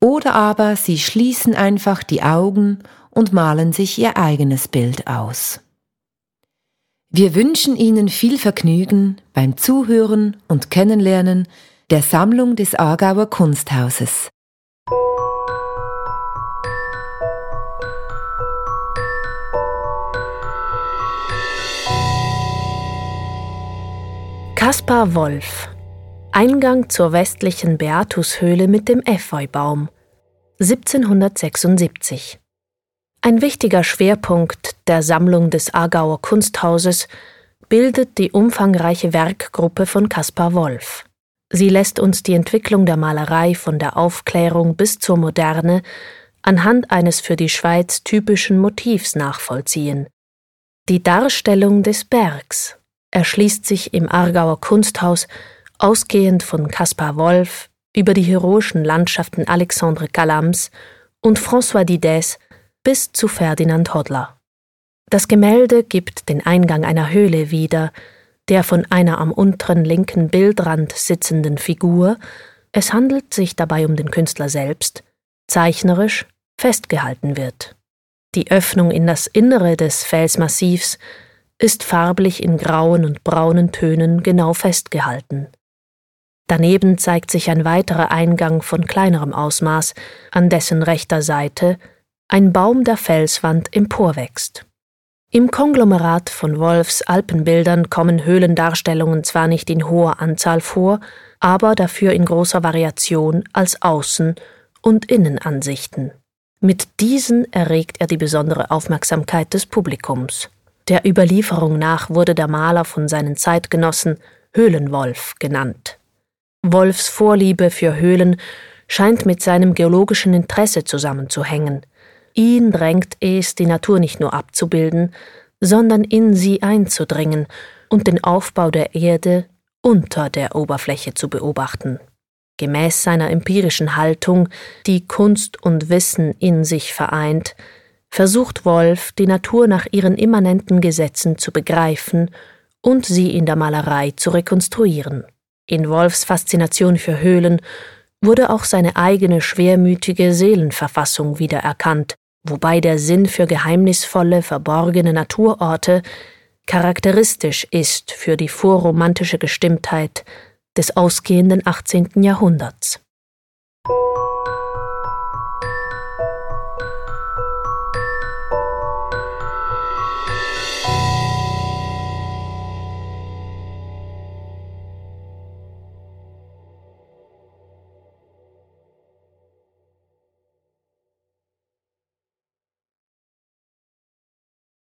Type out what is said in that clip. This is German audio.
Oder aber sie schließen einfach die Augen und malen sich ihr eigenes Bild aus. Wir wünschen Ihnen viel Vergnügen beim Zuhören und Kennenlernen der Sammlung des Aargauer Kunsthauses. Kaspar Wolf Eingang zur westlichen Beatushöhle mit dem Efeubaum 1776 Ein wichtiger Schwerpunkt der Sammlung des Aargauer Kunsthauses bildet die umfangreiche Werkgruppe von Caspar Wolf. Sie lässt uns die Entwicklung der Malerei von der Aufklärung bis zur Moderne anhand eines für die Schweiz typischen Motivs nachvollziehen. Die Darstellung des Bergs erschließt sich im Aargauer Kunsthaus ausgehend von Caspar Wolf über die heroischen Landschaften Alexandre Calams und François Dides bis zu Ferdinand Hodler. Das Gemälde gibt den Eingang einer Höhle wieder, der von einer am unteren linken Bildrand sitzenden Figur, es handelt sich dabei um den Künstler selbst, zeichnerisch festgehalten wird. Die Öffnung in das Innere des Felsmassivs ist farblich in grauen und braunen Tönen genau festgehalten. Daneben zeigt sich ein weiterer Eingang von kleinerem Ausmaß, an dessen rechter Seite ein Baum der Felswand emporwächst. Im Konglomerat von Wolfs Alpenbildern kommen Höhlendarstellungen zwar nicht in hoher Anzahl vor, aber dafür in großer Variation als Außen- und Innenansichten. Mit diesen erregt er die besondere Aufmerksamkeit des Publikums. Der Überlieferung nach wurde der Maler von seinen Zeitgenossen Höhlenwolf genannt. Wolfs Vorliebe für Höhlen scheint mit seinem geologischen Interesse zusammenzuhängen. Ihn drängt es, die Natur nicht nur abzubilden, sondern in sie einzudringen und den Aufbau der Erde unter der Oberfläche zu beobachten. Gemäß seiner empirischen Haltung, die Kunst und Wissen in sich vereint, versucht Wolf, die Natur nach ihren immanenten Gesetzen zu begreifen und sie in der Malerei zu rekonstruieren. In Wolfs Faszination für Höhlen wurde auch seine eigene schwermütige Seelenverfassung wiedererkannt, wobei der Sinn für geheimnisvolle, verborgene Naturorte charakteristisch ist für die vorromantische Gestimmtheit des ausgehenden 18. Jahrhunderts.